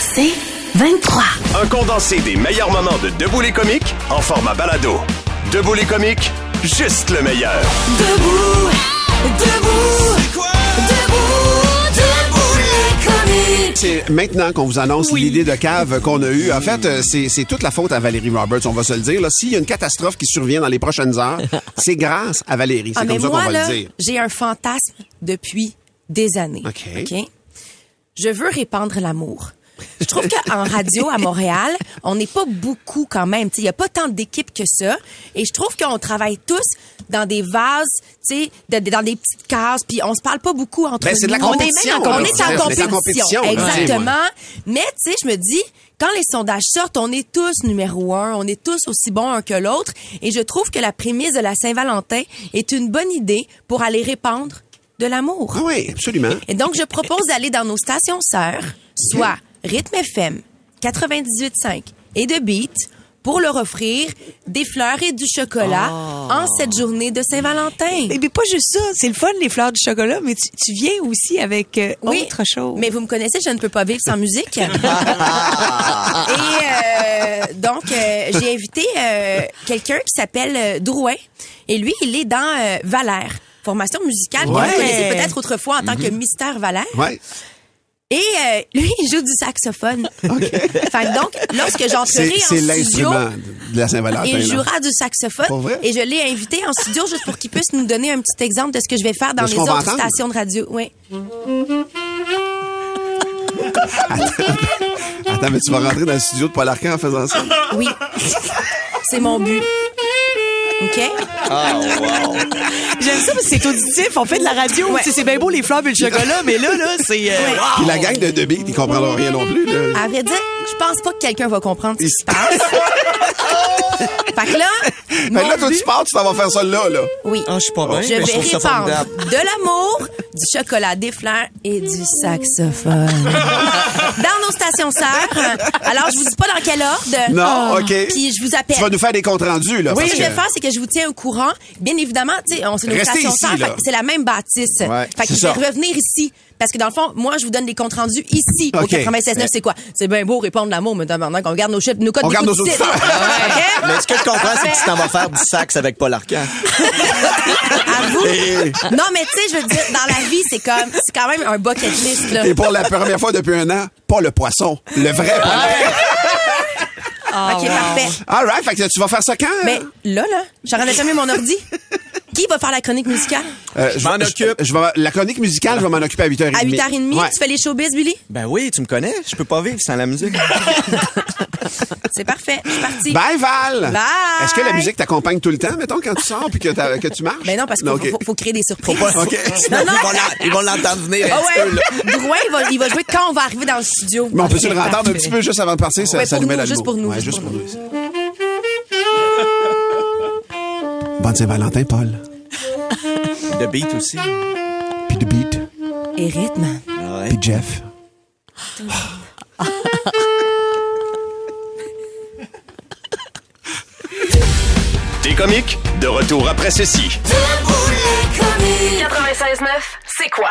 C'est 23. Un condensé des meilleurs moments de Debout les comiques en format balado. Debout les comiques, juste le meilleur. Debout, debout, debout, debout les comiques. C'est maintenant qu'on vous annonce l'idée de cave qu'on a eue. En fait, euh, c'est toute la faute à Valérie Roberts, on va se le dire. là. S'il y a une catastrophe qui survient dans les prochaines heures, c'est grâce à Valérie. Ah, C'est mais comme ça qu'on moi, va là, le dire. j'ai un fantasme depuis des années. OK? Je veux répandre l'amour. Je trouve qu'en radio à Montréal, on n'est pas beaucoup quand même. Il n'y a pas tant d'équipes que ça. Et je trouve qu'on travaille tous dans des vases, tu sais, de- dans des petites cases, puis on se parle pas beaucoup entre Ben, c'est de la nous. On est compétition, même en-. On est en compétition. compétition. Exactement. Mais tu sais, je me dis, quand les sondages sortent, on est tous numéro un, on est tous aussi bons un que l'autre. Et je trouve que la prémisse de la Saint-Valentin est une bonne idée pour aller répandre de l'amour. Ah oui, absolument. Et donc, je propose d'aller dans nos stations sœurs, soit Rythme FM, 98.5 et de Beat, pour leur offrir des fleurs et du chocolat en cette journée de Saint-Valentin. Mais, mais pas juste ça, c'est le fun les fleurs du chocolat, mais tu, tu viens aussi avec euh, Oui, autre chose. Mais vous me connaissez, je ne peux pas vivre sans musique. et euh, donc, euh, j'ai invité euh, quelqu'un qui s'appelle euh, Drouin. Et lui, il est dans euh, Valère, formation musicale que vous connaissez peut-être autrefois en tant que Mystère Valère. Ouais. Et euh, lui, il joue du saxophone. Fait que donc, lorsque j'entrerai en studio, de la il jouera du saxophone. Pour vrai? Et je l'ai invité en studio juste pour qu'il puisse nous donner un petit exemple de ce que je vais faire dans De les autres stations de radio. Oui. Attends, mais tu vas rentrer dans le studio de Paul Arcand en faisant ça? Oui. C'est mon but. OK? J'aime ça parce que c'est auditif, on fait de la radio, Ouais. C'est bien beau les fleurs et le chocolat, mais là, là, c'est... euh, wow. Puis la gang de Debbie, ils comprendront rien non plus. Là. À vrai dire, je pense pas que quelqu'un va comprendre ce qui se passe. fait que là, Fait mon que là, toi, but- tu pars, tu t'en vas faire ça là, là. Oui. Ah, je suis pas bien, Je mais vais je trouve ça répandre formidable. de l'amour, du chocolat, des fleurs et du saxophone. dans nos stations sœurs. Alors, je vous dis pas dans quel ordre. Non, OK. Puis je vous appelle. Tu vas nous faire des comptes rendus, là. Ce parce que je vais que- faire, c'est que je vous tiens au courant. Bien évidemment, tu sais, on c'est nos Restez stations ici, sœurs, là. fait que c'est la même bâtisse. Ouais, fait que c'est je vais ça. revenir ici. Parce que dans le fond, moi, je vous donne des comptes rendus ici, au OK. 96.9. C'est quoi? C'est bien beau répondre l'amour, mais maintenant qu'on garde nos chiffres, nos codes On garde nos auditeurs. OK? Mais ce que je comprends, c'est que tu t'en vas faire du sax avec Paul Arcand. À vous? Non, mais tu sais, je veux dire, dans la vie, c'est comme, c'est quand même un bucket list, là. Et pour la première fois depuis un an, pas le poisson, le vrai poisson. OK, parfait. All right, fait que tu vas faire ça quand? Mais là, là, j'aurais déjà mis mon ordi. Qui va faire la chronique musicale? Euh, Je m'en vais- occupe. Je, vais, la chronique musicale, je vais m'en occuper à 8h30. À 8h30, Ouais. tu fais les showbiz, Billy? Ben oui, tu me connais. Je peux pas vivre sans la musique. C'est parfait. Je suis partie. Bye, Val! Bye! Est-ce que la musique t'accompagne tout le temps, mettons, quand tu sors puis que, tu marches? Ben non, parce qu'il faut, OK. faut- faut créer des surprises. OK. Non, non. Ils vont l'en- Ils vont l'entendre venir un Ah petit peu, là. ouais. Drouin, il va, il va jouer quand on va arriver dans le studio. Mais on peut-tu le Ok, rentendre un petit peu juste avant de partir? Ça, Ouais, ça pour nous met le juste mood. pour nous, Ouais, juste pour nous. Bonne Saint-Valentin, Paul. De beat aussi. Puis de beat. Et rythme. Ouais. Puis Jeff. Des comiques, de retour après ceci. Debout les comiques. 96.9, c'est quoi?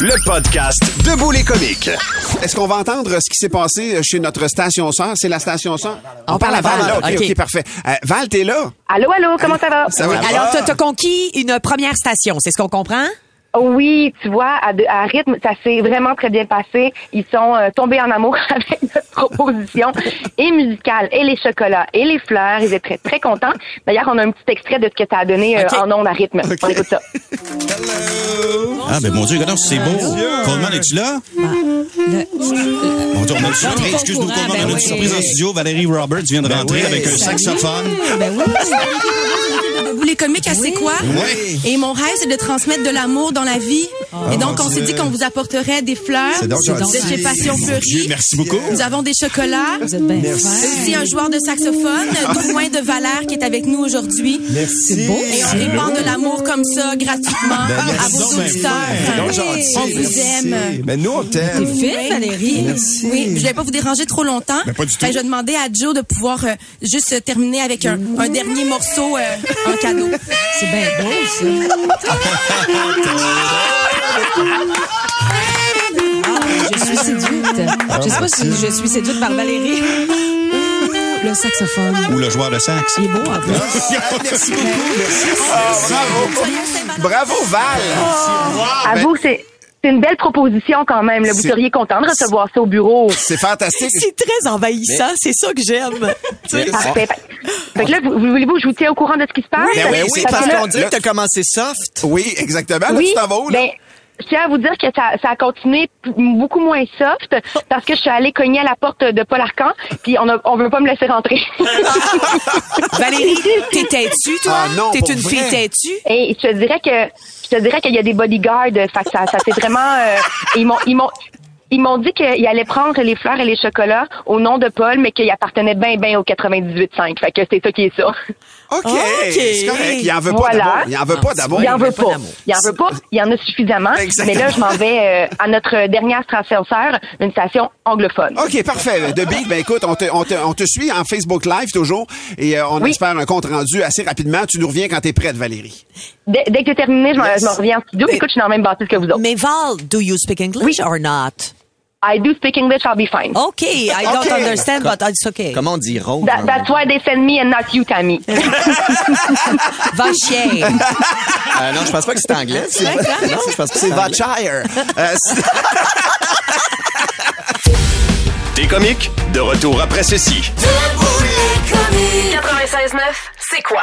Le podcast Debout les comiques. Est-ce qu'on va entendre ce qui s'est passé chez notre station sœur? C'est la station sœur? On parle à Val. là. OK, OK. OK, parfait. Euh, Val, t'es là? Allô, allô, comment ça va? Ça va? Alors, t'as conquis une première station, c'est ce qu'on comprend? Oui, tu vois, à, de- à rythme, ça s'est vraiment très bien passé. Ils sont euh, tombés en amour avec notre proposition et musicale, et les chocolats, et les fleurs. Ils étaient très, très contents. D'ailleurs, on a un petit extrait de ce que tu as donné euh, en ondes à rythme. On écoute ça. Ah, ben mon Dieu, regarde, c'est beau. Coleman, es-tu là? Mon Dieu, on a une surprise. Excuse-nous, courant, Coleman, on a ben une oui. surprise en studio? Valérie Roberts vient de rentrer oui. avec un saxophone. Ben oui. Les comiques, quoi? Oui. Et mon rêve, c'est de transmettre de l'amour dans la vie. Et donc, on s'est dit qu'on vous apporterait des fleurs C'est donc de chez Passion Fleurie. merci beaucoup. Nous avons des chocolats. Vous êtes bien Merci. Aussi un joueur de saxophone, loin de Valère, qui est avec nous aujourd'hui. Merci. Et on répand de l'amour comme ça, gratuitement, Ben, à vos ben, auditeurs. ben. On vous aime. Mais nous, on t'aime. T'es fine, Valérie. Merci. Oui, je vais pas vous déranger trop longtemps. Ben, pas du tout. Que je vais demander à Joe de pouvoir euh, juste terminer avec un, un dernier morceau euh, en cadeau. C'est bien beau, ça. Ah, je suis séduite. Je sais pas si je suis séduite par Valérie. Le saxophone. Ou le joueur de sax. Il est beau, en plus. Merci beaucoup. Merci. Bravo. Bravo, Val. Ben, Avoue que c'est c'est une belle proposition quand même. là. Vous seriez content de recevoir ça au bureau. C'est fantastique. C'est très envahissant, c'est ça que j'aime. Parfait. Fait que là, vous, vous- voulez-vous que je vous tiens au courant de ce qui se passe? Ben oui, Ben oui, c'est parce qu'on dirait que t'as commencé soft. Oui, exactement. Là, Oui, tu t'en vas où, là? ben, je tiens à vous dire que ça, ça a continué beaucoup moins soft parce que je suis allée cogner à la porte de Paul Arcan puis on, a, on veut pas me laisser rentrer. Valérie, t'es têtue, toi? Ah non, T'es une vrai. fille têtue? Et je te dirais que je te dirais qu'il y a des bodyguards, fait que ça, ça c'est vraiment euh, ils m'ont ils m'ont ils m'ont dit qu'ils allaient prendre les fleurs et les chocolats au nom de Paul, mais qu'ils appartenaient bien, bien au 98.5. Fait que c'est ça qui est ça. OK. OK. C'est correct. Il en veut pas Voilà. d'amour. Il en veut pas d'amour. Il en veut pas. Il en veut pas. Il y en a suffisamment. Exactement. Mais là, je m'en vais euh, à notre dernière station sœur, une station anglophone. OK, parfait. De Big, ben écoute, on te, on, te, on te suit en Facebook Live toujours et euh, on Oui. espère un compte rendu assez rapidement. Tu nous reviens quand t'es prête, Valérie. Dès, dès que c'est terminé, je m'en Yes. je m'en reviens en studio. Écoute, je suis dans la même bâtisse que vous autres. Mais Val, do you speak English or not? I do speak English, I'll be fine. Okay, I don't Okay. understand, but it's okay. Comment on dit rose? That, that's why they send me and not you, Tammy. Va chier. Euh, non, je pense pas que c'est anglais. C'est- Non, je pense pas que C'est anglais. Vatshire. Euh, c'est- T'es comique? De retour après ceci. 96.9, c'est quoi?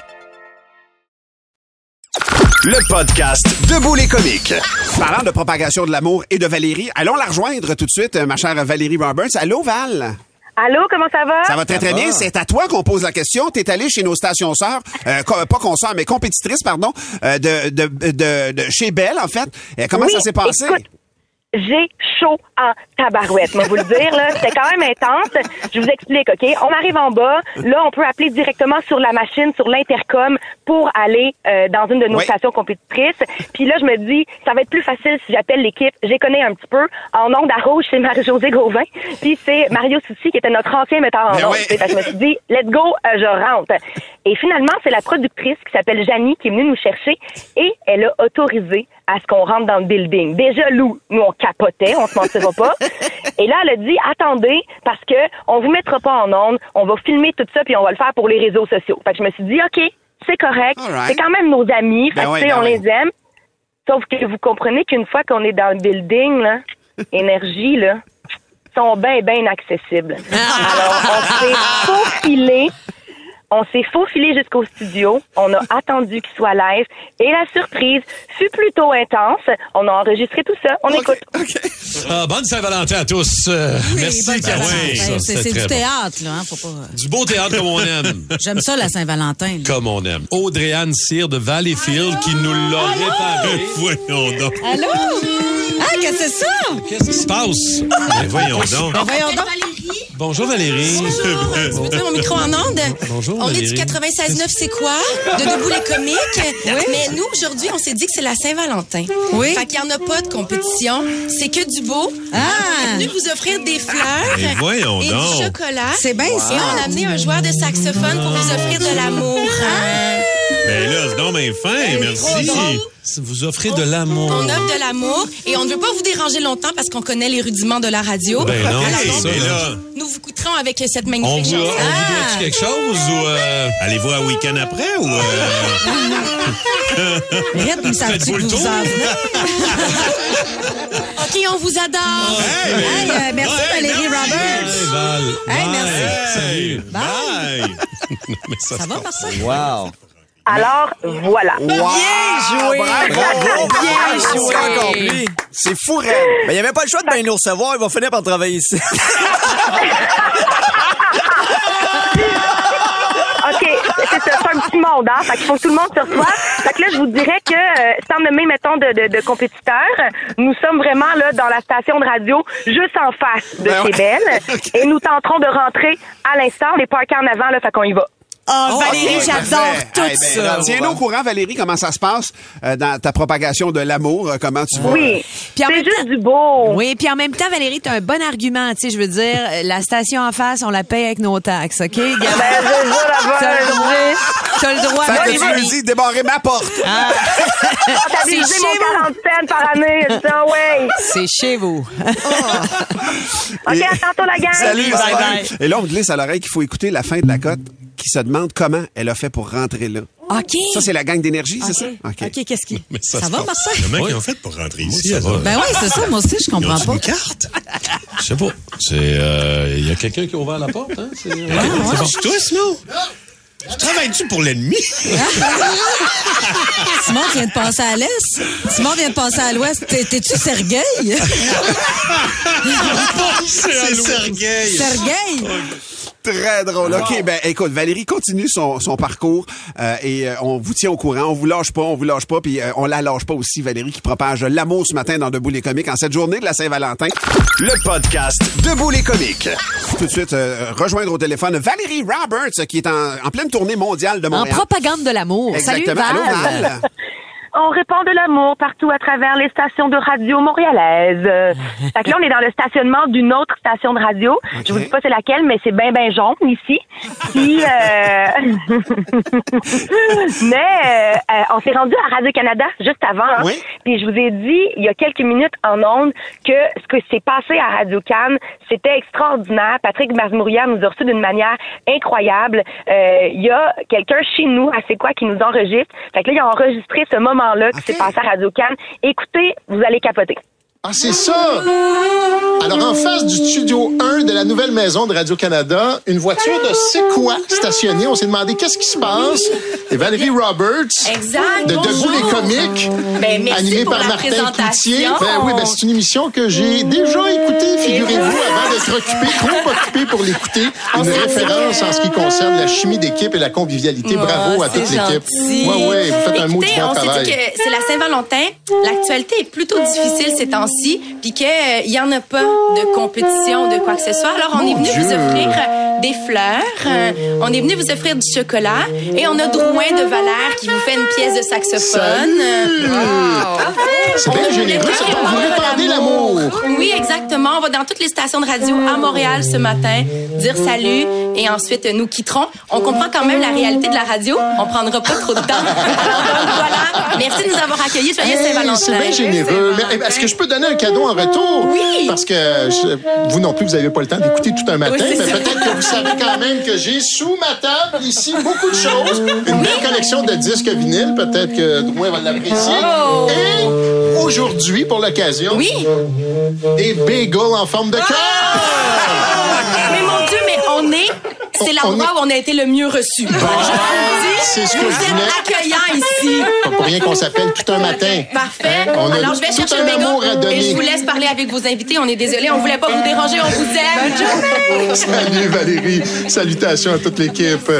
Le podcast Debout les comiques. Parlant de propagation de l'amour et de Valérie, allons la rejoindre tout de suite, ma chère Valérie Roberts. Allô, Val? Allô, comment ça va? Ça va très, très bien. C'est à toi qu'on pose la question. T'es allé chez nos stations sœurs, euh, pas consoeurs, mais compétitrices, pardon, euh, de, de, de, de chez Belle, en fait. Euh, comment Oui, ça s'est passé? écoute, J'ai chaud en tabarouette, moi vous le dire là, c'était quand même intense. Je vous explique, OK? On arrive en bas, là on peut appeler directement sur la machine, sur l'intercom pour aller euh, dans une de nos Oui. stations compétitrices. Puis là je me dis, ça va être plus facile si j'appelle l'équipe. J'ai connais un petit peu. En ondes à rouge, c'est Marie-Josée Gauvin. Puis c'est Mario Souci qui était notre ancien metteur en ondes. oui. je me suis dit, let's go, euh, je rentre. Et finalement, c'est la productrice qui s'appelle Janie qui est venue nous chercher et elle a autorisé à ce qu'on rentre dans le building. Déjà, Lou, nous, on capotait, on se mentira pas. Et là, elle a dit, attendez, parce que on vous mettra pas en onde, on va filmer tout ça, puis on va le faire pour les réseaux sociaux. Fait que je me suis dit, OK, c'est correct, right. c'est quand même nos amis, fait Ben ouais, sais, ben on ouais. les aime. Sauf que vous comprenez qu'une fois qu'on est dans le building, là, énergie, là, sont bien, bien accessibles. Alors, on s'est faufilé. On s'est faufilé jusqu'au studio. On a attendu qu'il soit live. Et la surprise fut plutôt intense. On a enregistré tout ça. On écoute. Ah, bonne Saint-Valentin à tous. Euh, merci. Ça, C'est du bon. théâtre, là. Hein, faut pas... Du beau théâtre comme on aime. J'aime ça, la Saint-Valentin. là. Comme on aime. Audrey-Anne Cyr de Valleyfield qui nous l'a réparé. Voyons donc. Allô? Ah, qu'est-ce que c'est ça? Qu'est-ce qui se passe? Ben, voyons donc. Ben, voyons donc. Bonjour Valérie. Tu veux dire mon micro en onde? Bonjour, On est du 96.9, c'est quoi? De Debout les comiques. Mais nous, aujourd'hui, on s'est dit que c'est la Saint-Valentin. Oui. Fait qu'il n'y en a pas de compétition. C'est que du beau. Ah. On est venu vous offrir des fleurs Ben voyons et donc. du chocolat. C'est bien Et ça. on a amené un joueur de saxophone pour vous offrir de l'amour. Ben là, c'est donc bien fin, merci. drôle. Vous offrez de l'amour. On offre de l'amour et on ne veut pas vous déranger longtemps parce qu'on connaît les rudiments de la radio. Ben non, Alors, c'est donc, ça, là. Nous vous coûterons avec cette On magnifique vous, on vous chanson. doit quelque chose ou... euh, Allez-vous à week-end après ou. euh, Red, ça vous venez? OK, on vous adore. Hey, Hey, euh, merci Valérie merci. Roberts. Hey, Val. Hey, Bye. merci. Salut. Bye! Mais ça, Ça va, Marcel? Wow. Alors, voilà. Wow! joué. Bravo! Bien joué. accompli. C'est fou, Red. Ben, il n'y avait pas le choix de bien nous recevoir. Il va finir par travailler ici. OK, c'est un petit monde, hein? Fait qu'il faut que tout le monde se reçoive. Fait que là, je vous dirais que, euh, sans nommer, mettons, de, de, de compétiteurs, nous sommes vraiment, là, dans la station de radio, juste en face de Ben ouais. chez Belle. Et nous tenterons de rentrer à l'instant. On est parqués en avant, là, fait qu'on y va. Oh, Valérie, Ok, j'adore tout Eh ben, ça. Tiens-nous au courant, Valérie, comment ça se passe euh, dans ta propagation de l'amour. euh, Comment tu vas? Oui, c'est juste temps- du beau. Oui, puis en même temps, Valérie, t'as un bon argument. Tu sais, je veux dire, la station en face, on la paye avec nos taxes, OK? Ben, c'est ça, la T'as le droit. T'as le droit. Fait que tu lui dis, débarrer ma porte. T'as visé C'est mon chez vous. 40 cents par année, ça, ouais. C'est chez vous. OK, à tantôt, la gang. Salut, Bye, bye. Et là, on me glisse à l'oreille qu'il faut écouter la fin de la cote qui se demande comment elle a fait pour rentrer là. OK. Ça, c'est la gang d'énergie, c'est ça? OK. OK, qu'est-ce qui... Mais Ça, se va. Marcel? Comment ils ont fait pour rentrer ici? ça va. ça? Ben oui, c'est ça. Moi aussi, je comprends pas. une carte? Je sais pas. C'est, euh, il y a quelqu'un qui a ouvert la porte, hein? C'est, euh, C'est bon. tous, non? Tu travailles-tu pour l'ennemi? Simon vient de passer à l'est. Simon vient de passer à l'ouest. T'es- T'es-tu Sergueï? C'est Sergueï. Sergueï? Très drôle. OK, ben écoute, Valérie continue son, son parcours euh, et euh, on vous tient au courant. On vous lâche pas, on vous lâche pas, puis euh, on la lâche pas aussi, Valérie, qui propage l'amour ce matin dans Debout les comiques en cette journée de la Saint-Valentin. Le podcast Debout les comiques. Tout de suite, euh, rejoindre au téléphone Valérie Roberts, qui est en, en pleine tournée mondiale de En Montréal. propagande de l'amour. Salut, Exactement. Allô, Val? On répand de l'amour partout à travers les stations de radio montréalaises. Fait que là, on est dans le stationnement d'une autre station de radio. Je vous dis pas c'est laquelle, mais c'est bien, bien jaune ici. Puis, euh... mais euh, on s'est rendu à Radio-Canada juste avant. hein. Oui. Puis je vous ai dit, il y a quelques minutes en ondes, que ce que s'est passé à Radio-Can, c'était extraordinaire. Patrick Masmouria nous a reçus d'une manière incroyable. Euh, Il y a quelqu'un chez nous, à C'est quoi, qui nous enregistre. Fait que là, il a enregistré ce moment-là qui s'est passé à Radio-Can. Écoutez, vous allez capoter. Ah, c'est ça! Alors, en face du studio 1 de la nouvelle maison de Radio-Canada, une voiture de C'est quoi stationnée. On s'est demandé qu'est-ce qui se passe? Et Valérie Roberts. Exact. De Debout Bonjour. les comiques. Ben, animée par Martin. Cloutier. Ben oui, ben, c'est une émission que j'ai déjà écoutée, figurez-vous, avant d'être occupé, trop occupé pour l'écouter. Une référence en ce qui concerne la chimie d'équipe et la convivialité. Bravo à c'est toute l'équipe. Ouais, ouais, vous faites un mot du bon on travail. dit que c'est la Saint-Valentin. L'actualité est plutôt difficile ces temps-ci, puis qu'il n'y en a pas de compétition de quoi que ce soit. Alors, on est venu vous offrir euh, des fleurs, euh, on est venu vous offrir du chocolat, et on a Drouin de Valère qui vous fait une pièce de saxophone. C'est bien généreux. Vous l'amour. Oui, exactement. On va dans toutes les stations de radio à Montréal ce matin dire salut et ensuite euh, nous quitterons. On comprend quand même la réalité de la radio. On prendra pas trop de temps. Alors donc voilà. Merci de nous avoir accueillis. Joyeux Hey, Saint-Valentin. C'est bien généreux. Est-ce que je peux donner un cadeau en retour? Oui. Parce que je- vous non plus, vous n'avez pas le temps d'écouter tout un matin, Oui, mais peut-être que vous savez quand même que j'ai sous ma table ici beaucoup de choses. Une belle collection de disques vinyles. Peut-être que Drouin va l'apprécier. Oh. Et aujourd'hui, pour l'occasion, Oui. des bagels en forme de cœur. Mais mon Dieu, mais on est c'est l'endroit où on a été le mieux reçu. Je vous le dis, C'est ce que vous je êtes voulais. accueillants ici. Pas pour rien qu'on s'appelle tout un matin. Parfait. Hein? On a Alors, je vais chercher un le amour à méga donner. et je vous laisse parler avec vos invités. On est désolé, on voulait pas vous déranger, on vous aime. Salut Valérie. Salutations à toute l'équipe.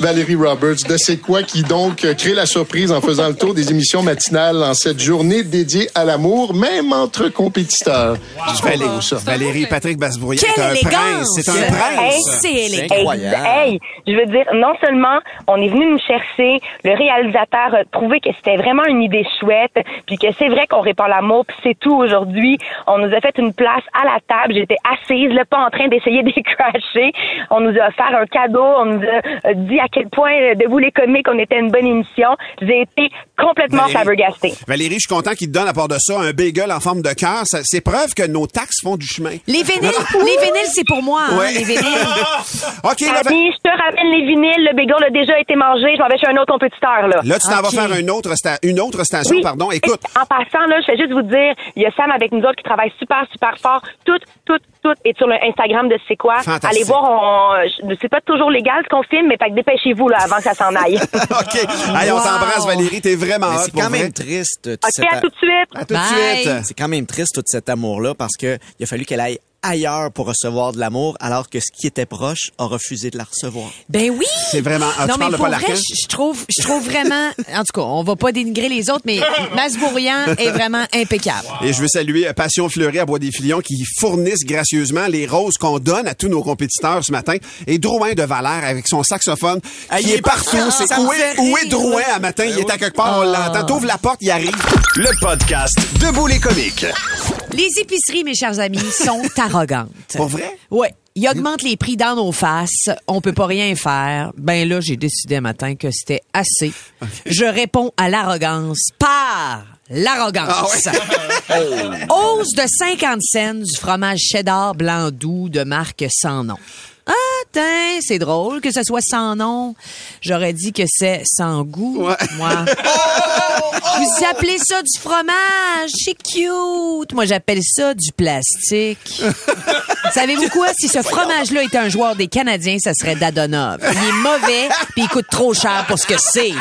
Valérie Roberts de C'est quoi qui donc crée la surprise en faisant le tour des émissions matinales en cette journée dédiée à l'amour, même entre compétiteurs. Je Valérie, Valérie Patrick Basbourian Quelle est un élégance! prince. C'est un prince. C'est élégant. Incroyable. Hey, je veux dire, non seulement on est venu nous chercher, le réalisateur a trouvé que c'était vraiment une idée chouette, puis que c'est vrai qu'on répand l'amour, puis c'est tout aujourd'hui. On nous a fait une place à la table, j'étais assise, là, pas en train d'essayer de les crasher. On nous a offert un cadeau, on nous a euh, dit à quel point, euh, Debout les comiques, on était une bonne émission. J'ai été complètement Valérie. flabbergastée. Valérie, je suis content qu'il te donne à part de ça un bagel en forme de cœur. C'est preuve que nos taxes font du chemin. Les vinyles, les vinyles, c'est pour moi, hein, Ouais. les vinyles. OK, je te ramène les vinyles, le bagel a déjà été mangé, je m'en vais chez un autre compétiteur, là. là, tu t'en vas faire une autre, sta- une autre station, Oui. pardon. Écoute, En passant, là, je vais juste vous dire, il y a Sam avec nous autres qui travaille super, super fort. Tout, tout, tout est sur le Instagram de C'est quoi. Allez voir, on, c'est pas toujours légal ce qu'on filme, mais fait que dépêchez-vous, là, avant que ça s'en aille. OK. Allez, on Wow. t'embrasse, Valérie. T'es vraiment c'est quand vrai. même triste. tout OK, cet à a- tout de suite. À tout de suite. C'est quand même triste tout cet amour-là parce que il a fallu qu'elle aille ailleurs pour recevoir de l'amour alors que ce qui était proche a refusé de la recevoir. Ben oui. C'est vraiment... Ah, non, tu mais parles de pour Paul vrai, je trouve, je trouve vraiment, en tout cas, on va pas dénigrer les autres, mais Masbourian est vraiment impeccable. Et je veux saluer euh, Passion Fleury à Bois des Filions qui fournissent gracieusement les roses qu'on donne à tous nos compétiteurs ce matin. Et Drouin de Valère avec son saxophone Ah, qui il est partout. C'est où est, où. Drouin à matin? Il est à quelque part, on l'entend. T'ouvres la porte, il arrive. Le podcast Debout les comiques. Les épiceries, mes chers amis, sont arrogantes. Pour vrai? Ouais. Ils augmentent les prix dans nos faces. On peut pas rien faire. Ben là, j'ai décidé un matin que c'était assez. Je réponds à l'arrogance par l'arrogance. Hausse de 50 cents du fromage cheddar blanc doux de marque sans nom. Ah, tiens, c'est drôle que ce soit sans nom. J'aurais dit que c'est sans goût, moi. Vous appelez ça du fromage, c'est cute. Moi, j'appelle ça du plastique. Savez-vous quoi? Si ce fromage-là était un joueur des Canadiens, ça serait Dadonov. Il est mauvais, puis il coûte trop cher pour ce que c'est.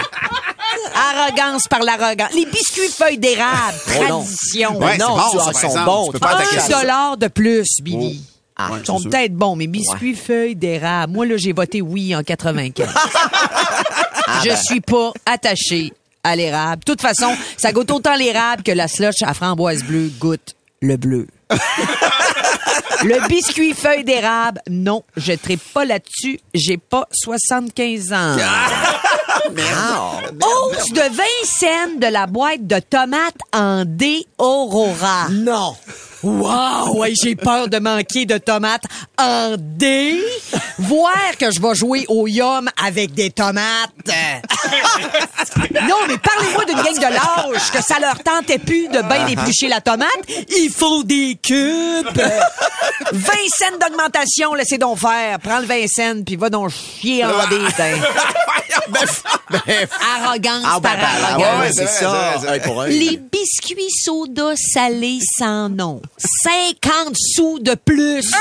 Arrogance par l'arrogance. Les biscuits feuilles d'érable, Oh non. tradition. Ouais, non, bon, ça, ils par sont bons. Tu peux pas attaquer Un dollar de plus, Billy. Ah, Ils sont peut-être bons, mais biscuits feuilles d'érable. Moi, là, j'ai voté oui en 95. Je suis pas attachée à l'érable. De toute façon, ça goûte autant l'érable que la slush à framboise bleue goûte le bleu. Le biscuit feuille d'érable, non, je ne pas là-dessus. J'ai pas 75 ans. Hausse de 20 cents de la boîte de tomates en D Aurora. Non. Wow, ouais, j'ai peur de manquer de tomates en D. Voir que je vais jouer au yum avec des tomates. non, mais parlez-moi d'une gang de lâches que ça leur tentait plus de bien éplucher la tomate. Ils font des cubes. 20 cents d'augmentation, laissez donc faire. Prends le 20 cents puis va donc chier en D. Arrogance Ah, ben, par ben, ah, arrogance. ouais, ouais, c'est ça. Pour. Les biscuits soda salés sans nom. 50 sous de plus.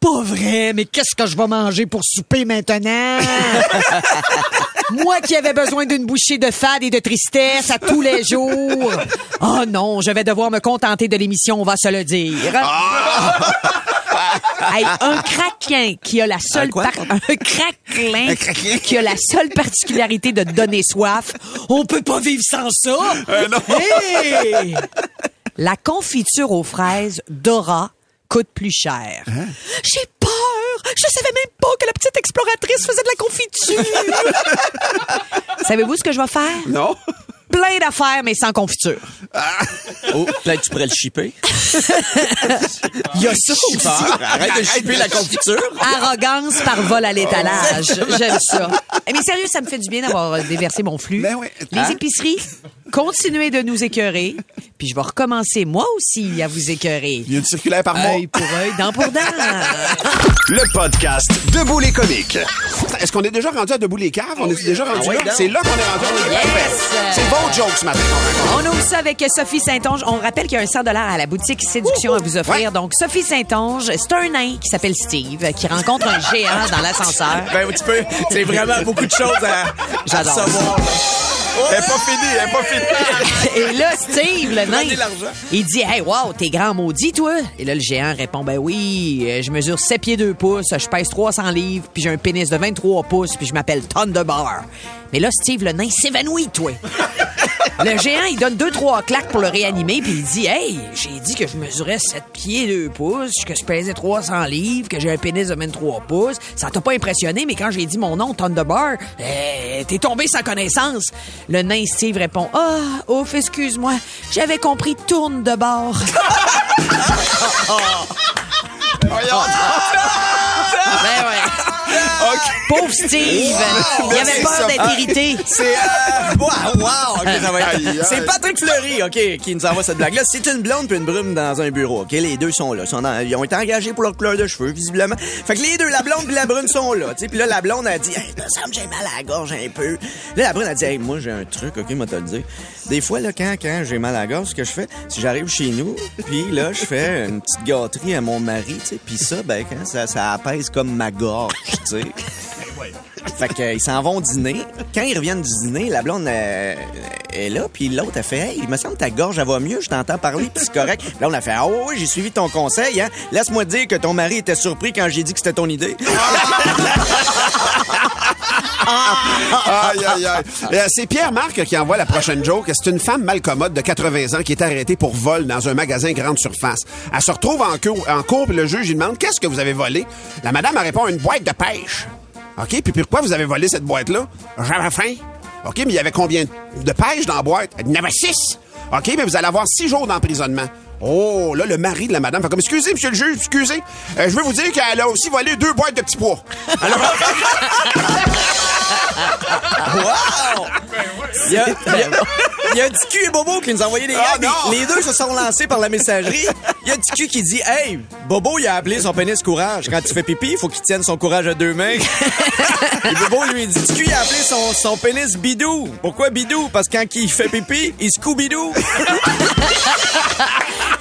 Pas vrai, mais qu'est-ce que je vais manger pour souper maintenant? Moi qui avais besoin d'une bouchée de fade et de tristesse à tous les jours. Oh non, je vais devoir me contenter de l'émission, on va se le dire. Hey, un craquin qui a la seule Un quoi? par- un craquelin Un craquelin? qui a la seule particularité de donner soif. On peut pas vivre sans ça. Hey! La confiture aux fraises Dora coûte plus cher. J'ai peur. Je savais même pas que la petite exploratrice faisait de la confiture. Savez-vous ce que je vais faire? Non? Plein d'affaires, mais sans confiture. Oh, peut-être tu pourrais le shipper. Il y a ça aussi. Arrête de shipper la confiture. Arrogance par vol à l'étalage. J'aime ça. Eh, Mais sérieux, ça me fait du bien d'avoir déversé mon flux. Ben oui. Les Hein? épiceries, continuez de nous écœurer, puis je vais recommencer moi aussi à vous écœurer. Il y a une circulaire par mois. Œil pour œil, dent pour dent. Le podcast Debout les comiques. Est-ce qu'on est déjà rendu à Debout les caves? On est déjà rendu Ah oui, là? C'est là qu'on est rendu. Yes! C'est vos jokes ce matin. On ouvre ça avec Sophie Saint-Onge. On rappelle qu'il y a un 100 à la boutique Séduction à vous offrir. Donc, Sophie Saint-Onge, c'est un nain qui s'appelle Steve, qui rencontre un géant dans l'ascenseur. Ben, tu peux. C'est vraiment beaucoup de choses à, à J'adore. savoir. Elle pas finie, elle pas finie. Et là, Steve, le nain, il dit Hey, wow, t'es grand maudit, toi. Et là, le géant répond Ben oui, euh, je mesure 7 pieds 2 pouces, je pèse 300 livres, puis j'ai un pénis de 23 pouces, puis je m'appelle Thunderbar. Mais là, Steve, le nain, s'évanouit, toi. Le géant, il donne deux, trois claques pour le réanimer, puis il dit Hey, j'ai dit que je mesurais 7 pieds 2 pouces, que je pesais 300 livres, que j'ai un pénis de 23 pouces. Ça t'a pas impressionné, mais quand j'ai dit mon nom, Thunderbar, euh, t'es tombé sans connaissance. Le nain Steve répond Ah, ouf, excuse-moi, j'avais compris tourne de bord. Ben ouais. Pauvre Steve, Wow, il avait peur d'être irrité. C'est euh, wow, wow, ok, ça va être-. C'est Patrick Fleury, ok, qui nous envoie cette blague-là. C'est une blonde puis une brume dans un bureau, ok? Les deux sont là, Ils sont dans- ils ont été engagés pour leur couleur de cheveux, visiblement. Fait que les deux, la blonde puis la brune sont là, tu sais. Puis là, la blonde a dit, hey, me semble j'ai mal à la gorge un peu. Là, la brune a dit, hey, moi j'ai un truc, ok, moi te le dire. Des fois là, quand quand j'ai mal à la gorge, ce que je fais, si j'arrive chez nous, puis là, je fais une petite gâterie à mon mari, tu sais. Puis ça, ben quand ça, ça apaise comme ma gorge, Leipzig. Fait qu'ils s'en vont dîner. Quand ils reviennent du dîner, la blonde euh, est là, puis l'autre a fait Hey, il me semble que ta gorge elle va mieux, je t'entends parler, puis c'est correct. Là, on a fait Ah oui, j'ai suivi ton conseil, hein. Laisse-moi dire que ton mari était surpris quand j'ai dit que c'était ton idée. Euh, C'est Pierre-Marc qui envoie la prochaine joke. C'est une femme malcommode de 80 ans qui est arrêtée pour vol dans un magasin grande surface. Elle se retrouve en puis le juge lui demande Qu'est-ce que vous avez volé? La madame elle répond Une boîte de pêche. OK, puis pourquoi vous avez volé cette boîte-là? J'avais faim. OK, mais il y avait combien de pêches dans la boîte? Il y en avait six. OK, mais vous allez avoir six jours d'emprisonnement. Oh, là, le mari de la madame fait comme, excusez, monsieur le juge, excusez. Euh, je veux vous dire qu'elle a aussi volé deux boîtes de petits pois. Alors, Wow! Il y a, il y a- il y a Ticu et Bobo qui nous ont envoyé des Ah! Les deux se sont lancés par la messagerie. Il y a Ticu qui dit Hey, Bobo, il a appelé son pénis courage. Quand tu fais pipi, il faut qu'il tienne son courage à deux mains. et Bobo lui dit Ticu, il a appelé son, son pénis bidou? Pourquoi bidou? Parce que quand il fait pipi, il se bidou.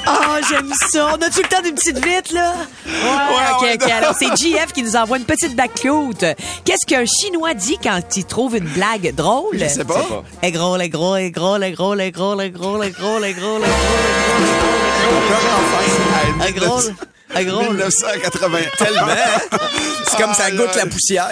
Oh, j'aime ça. On a-tu le temps d'une petite vite, là? Ouais, ok, ok. Alors, c'est JF qui nous envoie une petite blague cute. Qu'est-ce qu'un Chinois dit quand il trouve une blague drôle? Je sais pas. Est gros, est gros, est gros, est gros, est gros, est gros, est gros, est gros, est gros, est gros, est gros. 1980. Tellement. C'est comme ça goûte la poussière.